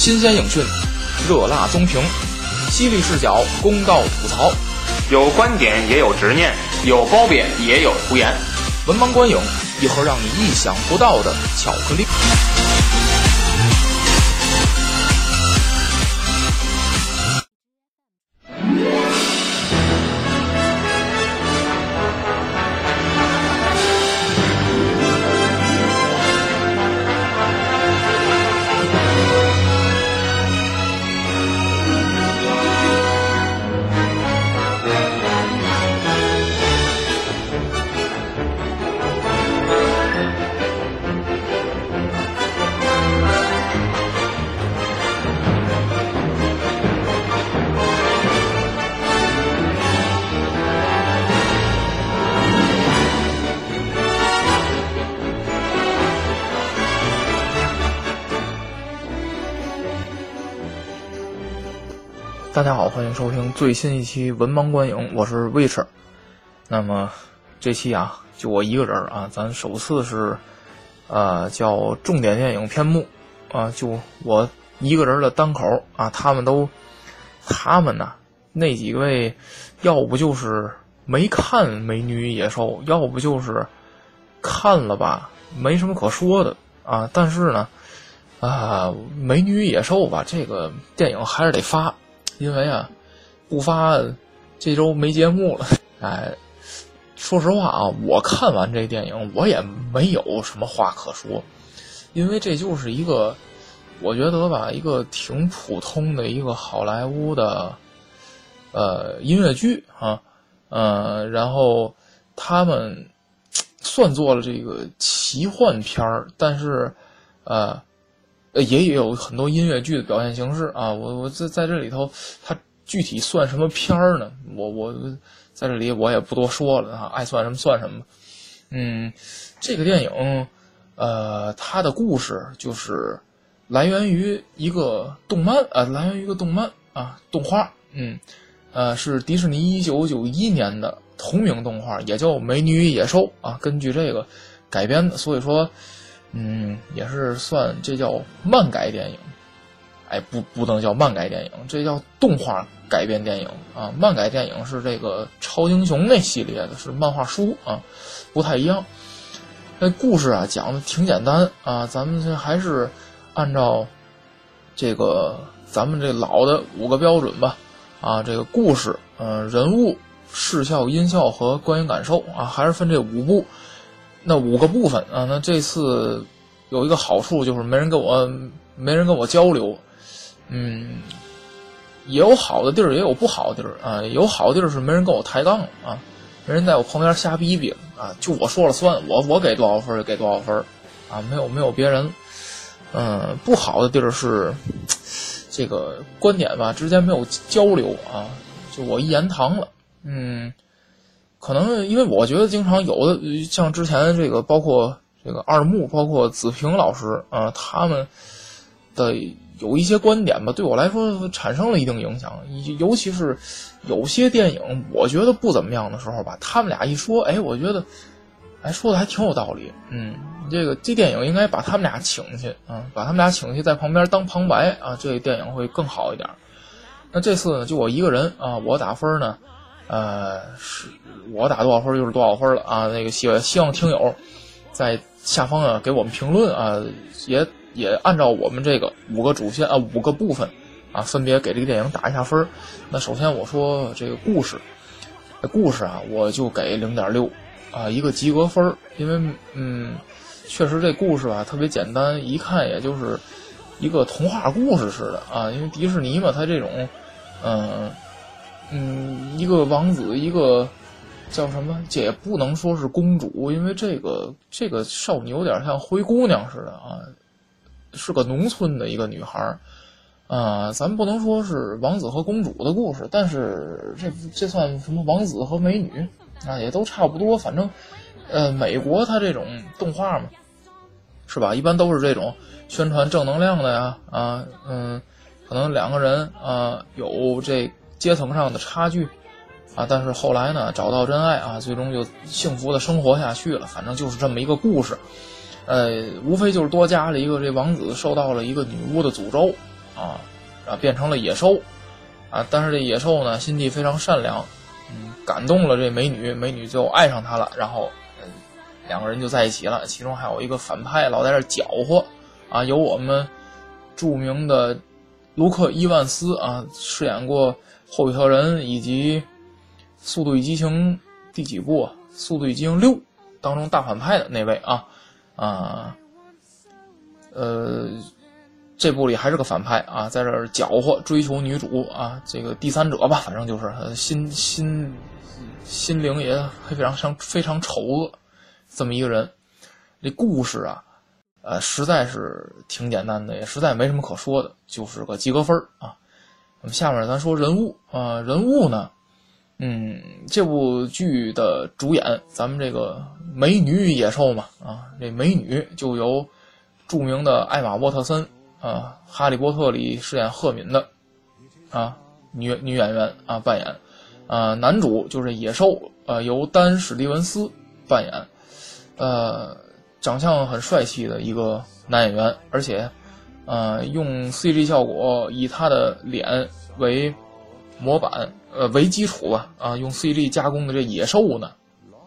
新鲜影讯，热辣综评，犀利视角，公道吐槽，有观点也有执念，有褒贬也有胡言。文盲观影，一盒让你意想不到的巧克力。欢迎收听最新一期文盲观影，我是 Witch。那么这期啊，就我一个人啊，咱首次是呃叫重点电影篇目啊，就我一个人的单口啊，他们都他们呢那几位，要不就是没看《美女与野兽》，要不就是看了吧，没什么可说的啊。但是呢，啊，《美女与野兽》吧，这个电影还是得发。因为啊，不发这周没节目了。哎，说实话啊，我看完这电影，我也没有什么话可说，因为这就是一个，我觉得吧，一个挺普通的一个好莱坞的呃音乐剧啊，呃，然后他们算做了这个奇幻片儿，但是呃。呃，也有很多音乐剧的表现形式啊，我我在在这里头，它具体算什么片儿呢？我我在这里我也不多说了啊，爱算什么算什么。嗯，这个电影，呃，它的故事就是来源于一个动漫啊，来源于一个动漫啊，动画，嗯，呃，是迪士尼一九九一年的同名动画，也叫《美女与野兽》啊，根据这个改编的，所以说。嗯，也是算这叫漫改电影，哎，不不能叫漫改电影，这叫动画改编电影啊。漫改电影是这个超英雄那系列的，是漫画书啊，不太一样。那故事啊讲的挺简单啊，咱们这还是按照这个咱们这老的五个标准吧啊，这个故事，嗯，人物、视效、音效和观影感受啊，还是分这五步。那五个部分啊，那这次有一个好处就是没人跟我没人跟我交流，嗯，也有好的地儿也有不好的地儿啊，有好的地儿是没人跟我抬杠啊，没人在我旁边瞎逼逼啊，就我说了算，我我给多少分就给多少分啊，没有没有别人，嗯，不好的地儿是这个观点吧，之间没有交流啊，就我一言堂了，嗯。可能因为我觉得经常有的像之前这个，包括这个二木，包括子平老师啊，他们的有一些观点吧，对我来说产生了一定影响。尤其是有些电影我觉得不怎么样的时候吧，他们俩一说，哎，我觉得哎说的还挺有道理。嗯，这个这电影应该把他们俩请去啊，把他们俩请去在旁边当旁白啊，这电影会更好一点。那这次呢，就我一个人啊，我打分呢。呃，是我打多少分就是多少分了啊！那个希希望听友在下方啊给我们评论啊，也也按照我们这个五个主线啊五个部分啊，分别给这个电影打一下分。那首先我说这个故事，故事啊，我就给零点六啊，一个及格分因为嗯，确实这故事吧特别简单，一看也就是一个童话故事似的啊。因为迪士尼嘛，它这种嗯。嗯，一个王子，一个叫什么？这也不能说是公主，因为这个这个少女有点像灰姑娘似的啊，是个农村的一个女孩啊。咱不能说是王子和公主的故事，但是这这算什么王子和美女啊？也都差不多。反正，呃，美国它这种动画嘛，是吧？一般都是这种宣传正能量的呀啊，嗯，可能两个人啊有这。阶层上的差距，啊，但是后来呢，找到真爱啊，最终就幸福的生活下去了。反正就是这么一个故事，呃，无非就是多加了一个这王子受到了一个女巫的诅咒啊，啊变成了野兽，啊，但是这野兽呢心地非常善良，嗯，感动了这美女，美女就爱上他了，然后，两个人就在一起了。其中还有一个反派老在这搅和，啊，有我们著名的卢克伊万斯啊饰演过霍比特人以及《速度与激情》第几部啊？《速度与激情六》当中大反派的那位啊，啊，呃，这部里还是个反派啊，在这儿搅和追求女主啊，这个第三者吧，反正就是心心心灵也非常非常非常丑恶这么一个人。这故事啊，呃，实在是挺简单的，也实在没什么可说的，就是个及格分啊。我们下面咱说人物啊，人物呢？嗯，这部剧的主演，咱们这个美女野兽嘛，啊，这美女就由著名的艾玛沃特森啊，《哈利波特》里饰演赫敏的啊女女演员啊扮演，啊，男主就是野兽，呃，由丹史蒂文斯扮演，呃，长相很帅气的一个男演员，而且，呃，用 CG 效果以他的脸为模板。呃，为基础吧，啊，用 CG 加工的这野兽呢，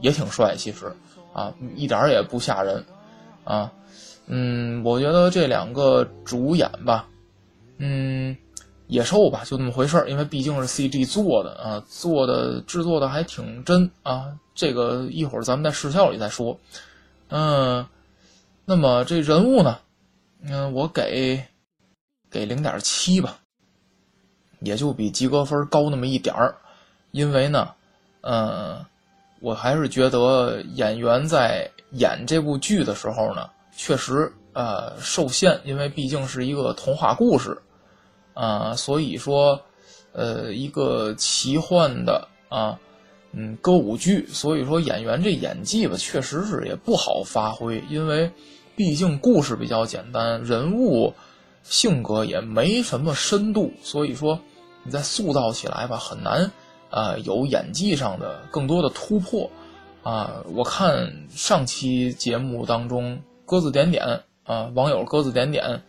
也挺帅，其实，啊，一点也不吓人，啊，嗯，我觉得这两个主演吧，嗯，野兽吧，就那么回事儿，因为毕竟是 CG 做的啊，做的制作的还挺真啊，这个一会儿咱们在视效里再说，嗯，那么这人物呢，嗯，我给给零点七吧。也就比及格分高那么一点儿，因为呢，嗯，我还是觉得演员在演这部剧的时候呢，确实呃受限，因为毕竟是一个童话故事，啊，所以说，呃，一个奇幻的啊，嗯，歌舞剧，所以说演员这演技吧，确实是也不好发挥，因为毕竟故事比较简单，人物性格也没什么深度，所以说。你再塑造起来吧，很难，呃，有演技上的更多的突破，啊，我看上期节目当中，鸽子点点啊，网友鸽子点点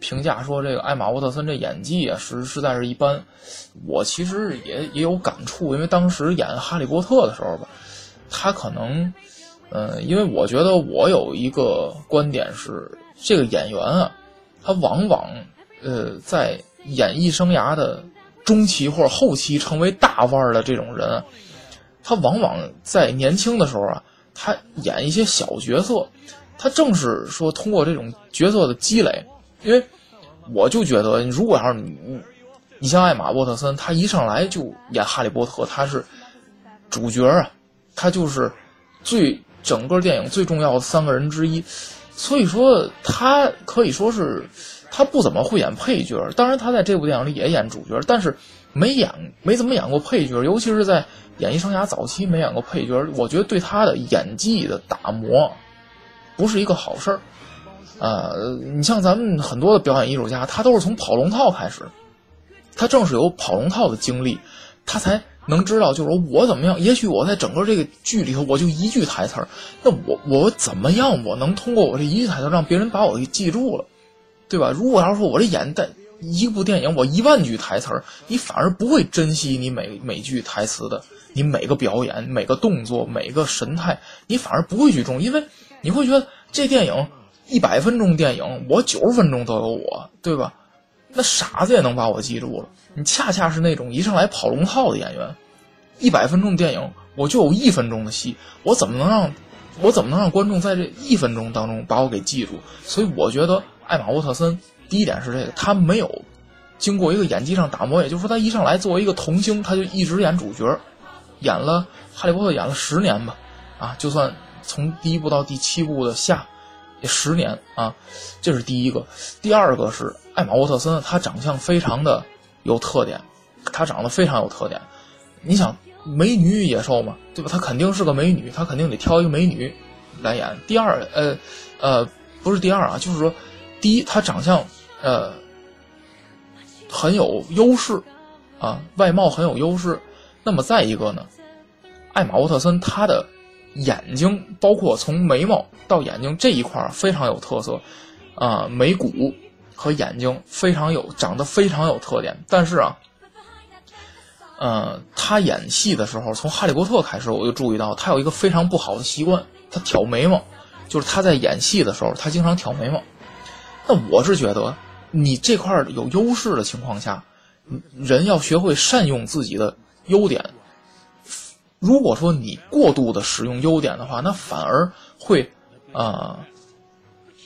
评价说，这个艾玛沃特森这演技啊，实实在是一般。我其实也也有感触，因为当时演哈利波特的时候吧，他可能，嗯，因为我觉得我有一个观点是，这个演员啊，他往往，呃，在演艺生涯的。中期或者后期成为大腕儿的这种人，他往往在年轻的时候啊，他演一些小角色，他正是说通过这种角色的积累。因为我就觉得，如果要是你，你像艾玛沃特森，他一上来就演哈利波特，他是主角啊，他就是最整个电影最重要的三个人之一，所以说他可以说是。他不怎么会演配角，当然他在这部电影里也演主角，但是没演没怎么演过配角，尤其是在演艺生涯早期没演过配角，我觉得对他的演技的打磨不是一个好事儿。呃，你像咱们很多的表演艺术家，他都是从跑龙套开始，他正是有跑龙套的经历，他才能知道，就是说我怎么样。也许我在整个这个剧里头，我就一句台词儿，那我我怎么样，我能通过我这一句台词让别人把我给记住了。对吧？如果要是说我这演的一部电影，我一万句台词儿，你反而不会珍惜你每每句台词的，你每个表演、每个动作、每个神态，你反而不会去重，因为你会觉得这电影一百分钟电影，我九十分钟都有我，对吧？那傻子也能把我记住了。你恰恰是那种一上来跑龙套的演员，一百分钟电影我就有一分钟的戏，我怎么能让，我怎么能让观众在这一分钟当中把我给记住？所以我觉得。艾玛沃特森，第一点是这个，他没有经过一个演技上打磨，也就是说，他一上来作为一个童星，他就一直演主角，演了《哈利波特》演了十年吧，啊，就算从第一部到第七部的下，十年啊，这是第一个。第二个是艾玛沃特森，她长相非常的有特点，她长得非常有特点。你想，美女与野兽嘛，对吧？她肯定是个美女，她肯定得挑一个美女来演。第二，呃，呃，不是第二啊，就是说。第一，他长相，呃，很有优势，啊，外貌很有优势。那么再一个呢，艾玛沃特森他的眼睛，包括从眉毛到眼睛这一块非常有特色，啊，眉骨和眼睛非常有长得非常有特点，但是啊，呃，他演戏的时候，从《哈利波特》开始，我就注意到他有一个非常不好的习惯，他挑眉毛，就是他在演戏的时候，他经常挑眉毛。那我是觉得，你这块有优势的情况下，人要学会善用自己的优点。如果说你过度的使用优点的话，那反而会啊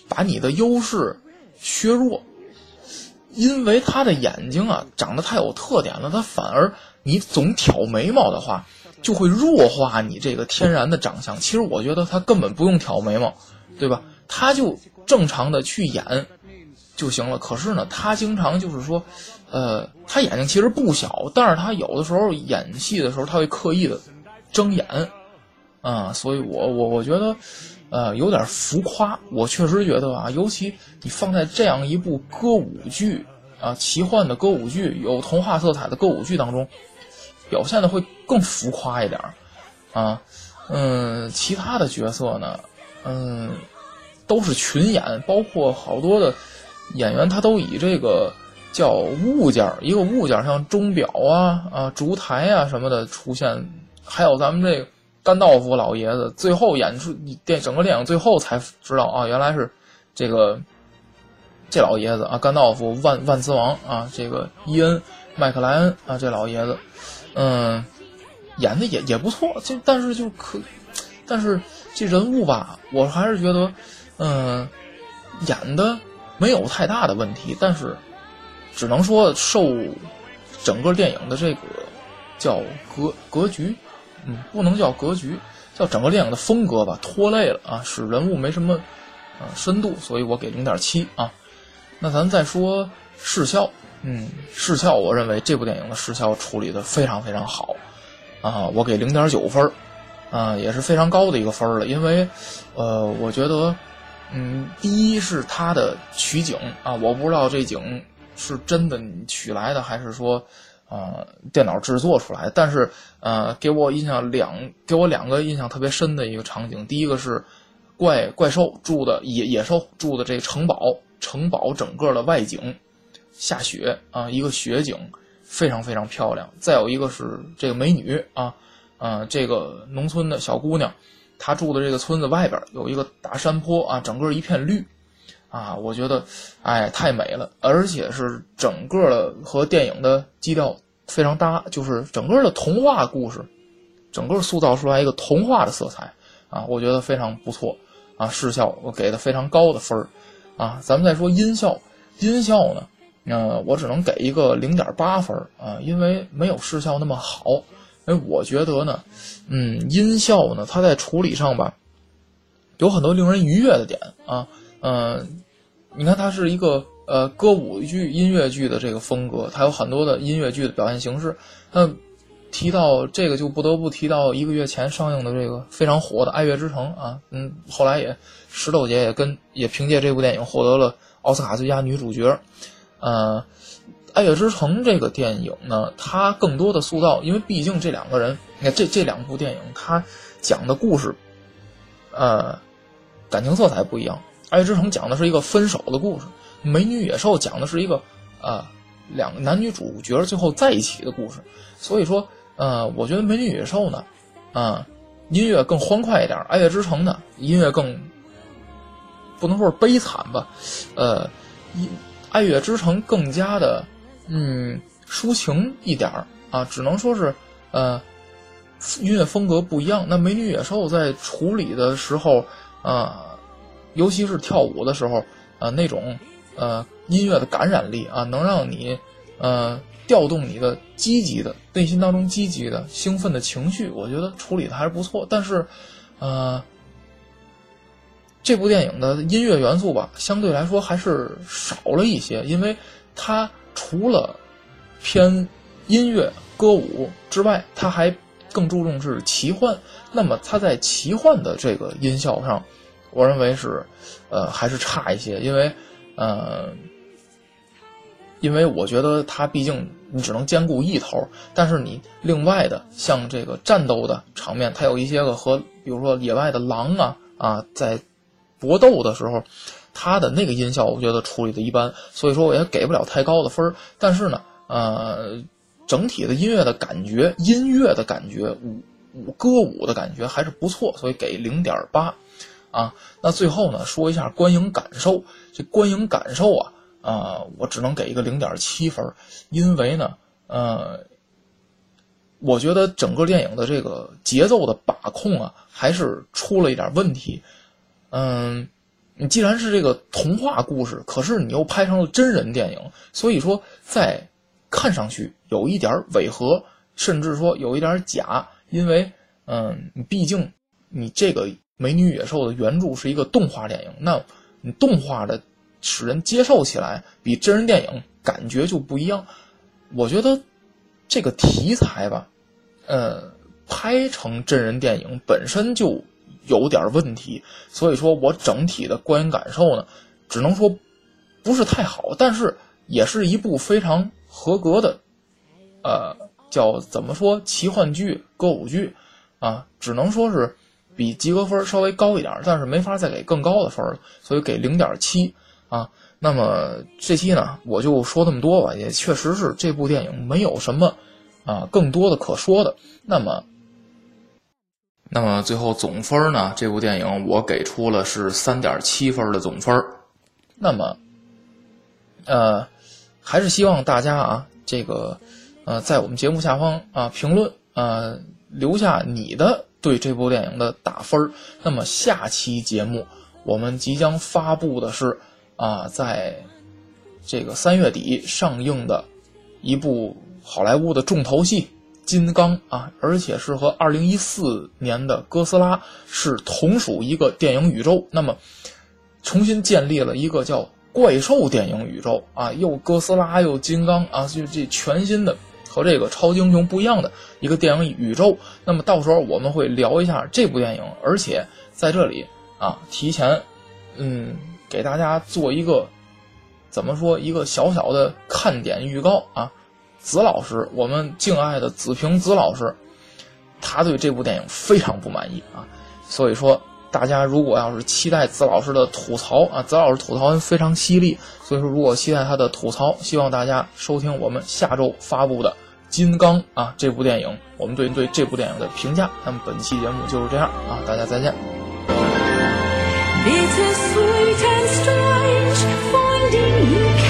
把你的优势削弱，因为他的眼睛啊长得太有特点了，他反而你总挑眉毛的话，就会弱化你这个天然的长相。其实我觉得他根本不用挑眉毛，对吧？他就正常的去演就行了。可是呢，他经常就是说，呃，他眼睛其实不小，但是他有的时候演戏的时候，他会刻意的。睁眼，啊，所以我我我觉得，呃，有点浮夸。我确实觉得啊，尤其你放在这样一部歌舞剧啊，奇幻的歌舞剧，有童话色彩的歌舞剧当中，表现的会更浮夸一点啊。嗯，其他的角色呢，嗯，都是群演，包括好多的演员，他都以这个叫物件一个物件像钟表啊啊烛台啊什么的出现。还有咱们这个甘道夫老爷子，最后演出电整个电影最后才知道啊，原来是这个这老爷子啊，甘道夫万万磁王啊，这个伊恩麦克莱恩啊，这老爷子，嗯，演的也也不错，就但是就可，但是这人物吧，我还是觉得，嗯，演的没有太大的问题，但是只能说受整个电影的这个叫格格局。嗯，不能叫格局，叫整个电影的风格吧，拖累了啊，使人物没什么呃深度，所以我给零点七啊。那咱再说视效，嗯，视效我认为这部电影的视效处理的非常非常好啊，我给零点九分啊，也是非常高的一个分了，因为呃，我觉得嗯，第一是它的取景啊，我不知道这景是真的取来的还是说。呃，电脑制作出来，但是呃，给我印象两，给我两个印象特别深的一个场景。第一个是怪怪兽住的野野兽住的这城堡，城堡整个的外景下雪啊，一个雪景非常非常漂亮。再有一个是这个美女啊，呃，这个农村的小姑娘，她住的这个村子外边有一个大山坡啊，整个一片绿。啊，我觉得，哎，太美了，而且是整个的和电影的基调非常搭，就是整个的童话故事，整个塑造出来一个童话的色彩啊，我觉得非常不错啊。视效我给的非常高的分儿啊。咱们再说音效，音效呢，呃，我只能给一个零点八分啊，因为没有视效那么好。哎，我觉得呢，嗯，音效呢，它在处理上吧，有很多令人愉悦的点啊。嗯，你看，它是一个呃歌舞剧、音乐剧的这个风格，它有很多的音乐剧的表现形式。那提到这个，就不得不提到一个月前上映的这个非常火的《爱乐之城》啊，嗯，后来也石头姐也跟也凭借这部电影获得了奥斯卡最佳女主角。呃，《爱乐之城》这个电影呢，它更多的塑造，因为毕竟这两个人，你看这这两部电影，它讲的故事，呃，感情色彩不一样。《爱乐之城》讲的是一个分手的故事，《美女野兽》讲的是一个啊两个男女主角最后在一起的故事。所以说，呃，我觉得《美女野兽》呢，啊，音乐更欢快一点，《爱乐之城》呢，音乐更不能说是悲惨吧，呃，《爱乐之城》更加的嗯抒情一点啊，只能说是呃音乐风格不一样。那《美女野兽》在处理的时候啊。尤其是跳舞的时候，呃，那种呃音乐的感染力啊，能让你呃调动你的积极的内心当中积极的兴奋的情绪，我觉得处理的还是不错。但是，呃，这部电影的音乐元素吧，相对来说还是少了一些，因为它除了偏音乐歌舞之外，它还更注重是奇幻。那么它在奇幻的这个音效上。我认为是，呃，还是差一些，因为，呃，因为我觉得它毕竟你只能兼顾一头，但是你另外的像这个战斗的场面，它有一些个和比如说野外的狼啊啊在搏斗的时候，它的那个音效我觉得处理的一般，所以说我也给不了太高的分儿。但是呢，呃，整体的音乐的感觉，音乐的感觉，舞舞歌舞的感觉还是不错，所以给零点八。啊，那最后呢，说一下观影感受。这观影感受啊，啊，我只能给一个零点七分，因为呢，呃，我觉得整个电影的这个节奏的把控啊，还是出了一点问题。嗯，你既然是这个童话故事，可是你又拍成了真人电影，所以说在看上去有一点违和，甚至说有一点假，因为嗯，你毕竟你这个。《美女野兽》的原著是一个动画电影，那你动画的使人接受起来比真人电影感觉就不一样。我觉得这个题材吧，呃，拍成真人电影本身就有点问题，所以说我整体的观影感受呢，只能说不是太好，但是也是一部非常合格的，呃，叫怎么说奇幻剧、歌舞剧啊，只能说是。比及格分稍微高一点，但是没法再给更高的分了，所以给零点七啊。那么这期呢，我就说这么多吧。也确实是这部电影没有什么啊更多的可说的。那么，那么最后总分呢？这部电影我给出了是三点七分的总分。那么，呃，还是希望大家啊，这个呃，在我们节目下方啊评论啊，留下你的。对这部电影的打分，那么下期节目我们即将发布的是啊，在这个三月底上映的一部好莱坞的重头戏《金刚》啊，而且是和二零一四年的《哥斯拉》是同属一个电影宇宙，那么重新建立了一个叫怪兽电影宇宙啊，又哥斯拉又金刚啊，就这全新的。和这个超级英雄不一样的一个电影宇宙，那么到时候我们会聊一下这部电影，而且在这里啊，提前嗯给大家做一个怎么说一个小小的看点预告啊。子老师，我们敬爱的子平子老师，他对这部电影非常不满意啊，所以说大家如果要是期待子老师的吐槽啊，子老师吐槽非常犀利，所以说如果期待他的吐槽，希望大家收听我们下周发布的。金刚啊这部电影我们对对这部电影的评价那么本期节目就是这样啊大家再见。It sweet and strange finding you